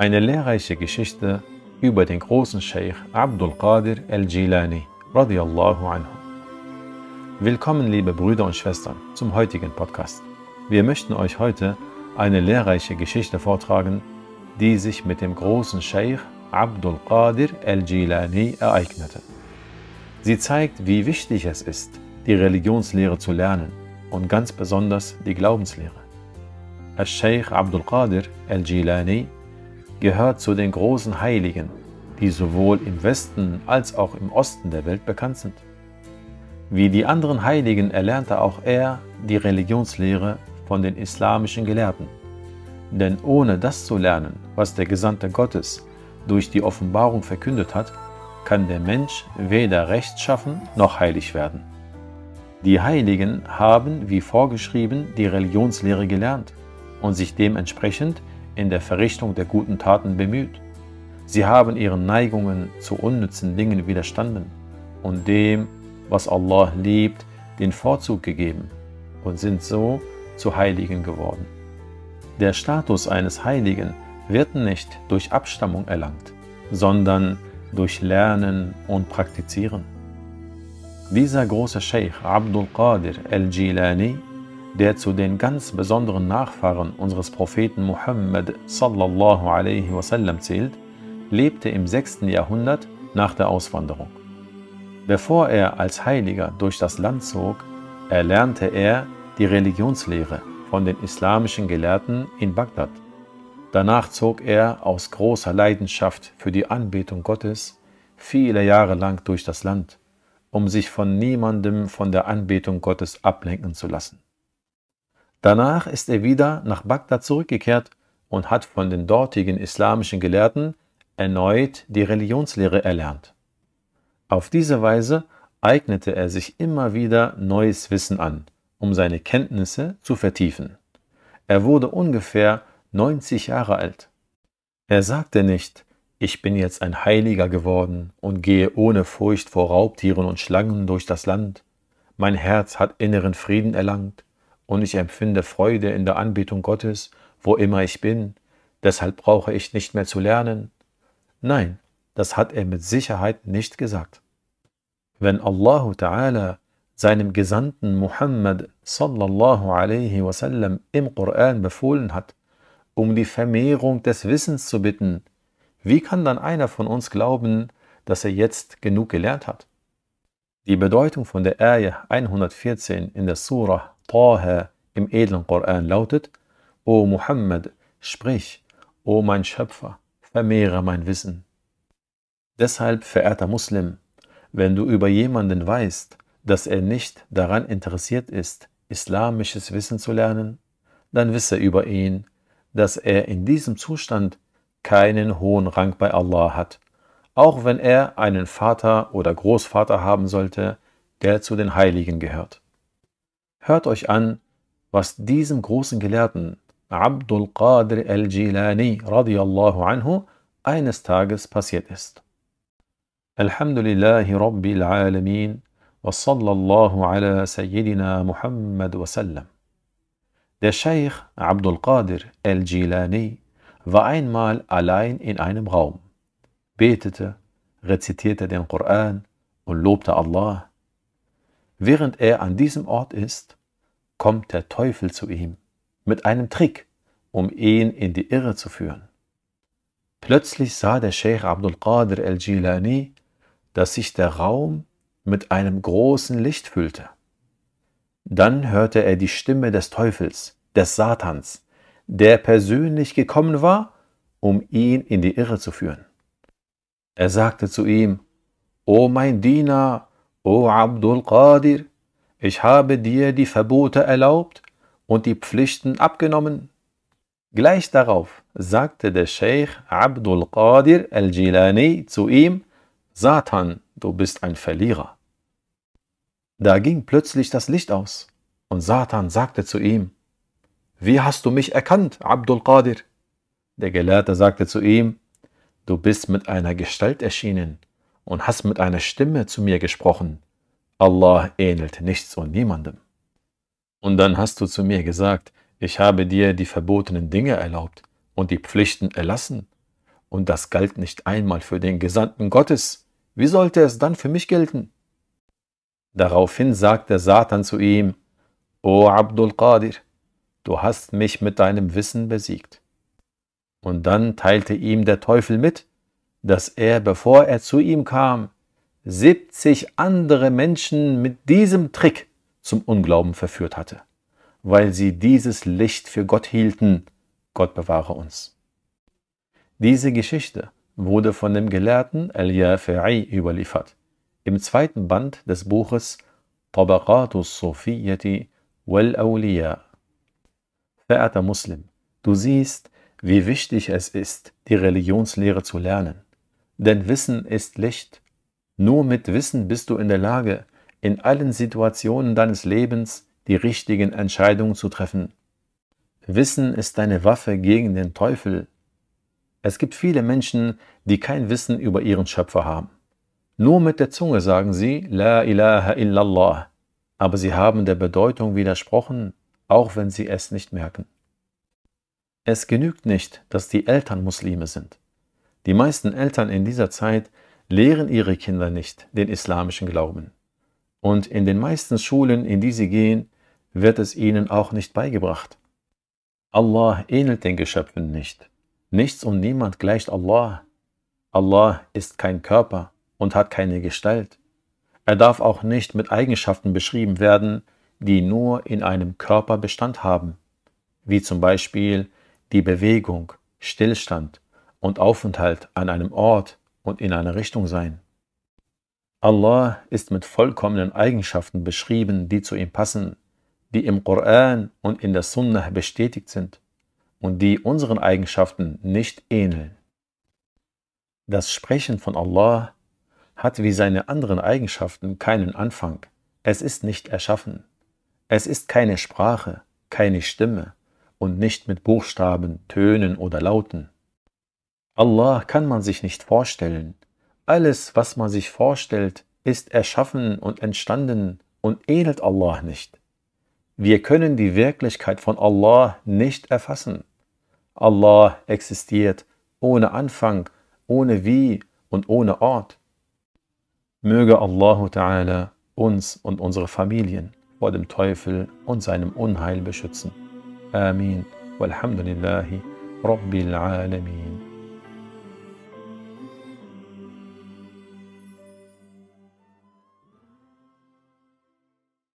Eine lehrreiche Geschichte über den großen Sheikh Abdul Qadir al-Jilani radiyallahu anhu. Willkommen, liebe Brüder und Schwestern, zum heutigen Podcast. Wir möchten euch heute eine lehrreiche Geschichte vortragen, die sich mit dem großen Sheikh Abdul Qadir al-Jilani ereignete. Sie zeigt, wie wichtig es ist, die Religionslehre zu lernen und ganz besonders die Glaubenslehre. Al-Sheikh Abdul Qadir al-Jilani gehört zu den großen Heiligen, die sowohl im Westen als auch im Osten der Welt bekannt sind. Wie die anderen Heiligen erlernte auch er die Religionslehre von den islamischen Gelehrten. Denn ohne das zu lernen, was der Gesandte Gottes durch die Offenbarung verkündet hat, kann der Mensch weder rechtschaffen noch heilig werden. Die Heiligen haben, wie vorgeschrieben, die Religionslehre gelernt und sich dementsprechend in der Verrichtung der guten Taten bemüht. Sie haben ihren Neigungen zu unnützen Dingen widerstanden und dem, was Allah liebt, den Vorzug gegeben und sind so zu Heiligen geworden. Der Status eines Heiligen wird nicht durch Abstammung erlangt, sondern durch Lernen und Praktizieren. Dieser große Sheikh Abdul Qadir al-Jilani der zu den ganz besonderen Nachfahren unseres Propheten Muhammad sallallahu alaihi wasallam zählt, lebte im 6. Jahrhundert nach der Auswanderung. Bevor er als Heiliger durch das Land zog, erlernte er die Religionslehre von den islamischen Gelehrten in Bagdad. Danach zog er aus großer Leidenschaft für die Anbetung Gottes viele Jahre lang durch das Land, um sich von niemandem von der Anbetung Gottes ablenken zu lassen. Danach ist er wieder nach Bagdad zurückgekehrt und hat von den dortigen islamischen Gelehrten erneut die Religionslehre erlernt. Auf diese Weise eignete er sich immer wieder neues Wissen an, um seine Kenntnisse zu vertiefen. Er wurde ungefähr 90 Jahre alt. Er sagte nicht, ich bin jetzt ein Heiliger geworden und gehe ohne Furcht vor Raubtieren und Schlangen durch das Land. Mein Herz hat inneren Frieden erlangt und ich empfinde Freude in der Anbetung Gottes, wo immer ich bin, deshalb brauche ich nicht mehr zu lernen. Nein, das hat er mit Sicherheit nicht gesagt. Wenn Allah Ta'ala seinem Gesandten Muhammad sallallahu alaihi wasallam im Koran befohlen hat, um die Vermehrung des Wissens zu bitten, wie kann dann einer von uns glauben, dass er jetzt genug gelernt hat? Die Bedeutung von der Ayah 114 in der Surah Taha im edlen Koran lautet, O Muhammad, sprich, O mein Schöpfer, vermehre mein Wissen. Deshalb, verehrter Muslim, wenn du über jemanden weißt, dass er nicht daran interessiert ist, islamisches Wissen zu lernen, dann wisse über ihn, dass er in diesem Zustand keinen hohen Rang bei Allah hat, auch wenn er einen Vater oder Großvater haben sollte, der zu den Heiligen gehört. Hört euch an, was diesem großen Gelehrten Abdul Qadir al-Jilani radiyallahu anhu eines Tages passiert ist. Alhamdulillahi Rabbil Alamin wa sallallahu ala Sayyidina Muhammad wa sallam. Der Scheich Abdul Qadir al-Jilani war einmal allein in einem Raum, betete, rezitierte den Koran und lobte Allah Während er an diesem Ort ist, kommt der Teufel zu ihm mit einem Trick, um ihn in die Irre zu führen. Plötzlich sah der Sheikh Abdul Qadir al-Jilani, dass sich der Raum mit einem großen Licht füllte. Dann hörte er die Stimme des Teufels, des Satans, der persönlich gekommen war, um ihn in die Irre zu führen. Er sagte zu ihm, O mein Diener, O Abdul Qadir, ich habe dir die Verbote erlaubt und die Pflichten abgenommen. Gleich darauf sagte der Sheikh Abdul Qadir al-Jilani zu ihm, Satan, du bist ein Verlierer. Da ging plötzlich das Licht aus und Satan sagte zu ihm, Wie hast du mich erkannt, Abdul Qadir? Der Gelehrte sagte zu ihm, Du bist mit einer Gestalt erschienen und hast mit einer Stimme zu mir gesprochen. Allah ähnelt nichts und niemandem. Und dann hast du zu mir gesagt, ich habe dir die verbotenen Dinge erlaubt und die Pflichten erlassen. Und das galt nicht einmal für den Gesandten Gottes. Wie sollte es dann für mich gelten? Daraufhin sagte Satan zu ihm, O Abdul Qadir, du hast mich mit deinem Wissen besiegt. Und dann teilte ihm der Teufel mit, dass er, bevor er zu ihm kam, 70 andere Menschen mit diesem Trick zum Unglauben verführt hatte, weil sie dieses Licht für Gott hielten. Gott bewahre uns. Diese Geschichte wurde von dem Gelehrten Al-Yafi'i überliefert, im zweiten Band des Buches Tabaqatus Sufiyati wal Awliya. Verehrter Muslim, du siehst, wie wichtig es ist, die Religionslehre zu lernen. Denn Wissen ist Licht. Nur mit Wissen bist du in der Lage, in allen Situationen deines Lebens die richtigen Entscheidungen zu treffen. Wissen ist deine Waffe gegen den Teufel. Es gibt viele Menschen, die kein Wissen über ihren Schöpfer haben. Nur mit der Zunge sagen sie La ilaha illallah, aber sie haben der Bedeutung widersprochen, auch wenn sie es nicht merken. Es genügt nicht, dass die Eltern Muslime sind. Die meisten Eltern in dieser Zeit lehren ihre Kinder nicht den islamischen Glauben. Und in den meisten Schulen, in die sie gehen, wird es ihnen auch nicht beigebracht. Allah ähnelt den Geschöpfen nicht. Nichts und niemand gleicht Allah. Allah ist kein Körper und hat keine Gestalt. Er darf auch nicht mit Eigenschaften beschrieben werden, die nur in einem Körper Bestand haben, wie zum Beispiel die Bewegung, Stillstand, und Aufenthalt an einem Ort und in einer Richtung sein. Allah ist mit vollkommenen Eigenschaften beschrieben, die zu ihm passen, die im Koran und in der Sunnah bestätigt sind und die unseren Eigenschaften nicht ähneln. Das Sprechen von Allah hat wie seine anderen Eigenschaften keinen Anfang. Es ist nicht erschaffen. Es ist keine Sprache, keine Stimme und nicht mit Buchstaben, Tönen oder Lauten. Allah kann man sich nicht vorstellen. Alles, was man sich vorstellt, ist erschaffen und entstanden und ähnelt Allah nicht. Wir können die Wirklichkeit von Allah nicht erfassen. Allah existiert ohne Anfang, ohne Wie und ohne Ort. Möge Allah Ta'ala uns und unsere Familien vor dem Teufel und seinem Unheil beschützen. Amin. Walhamdulillahi Rabbil Alamin.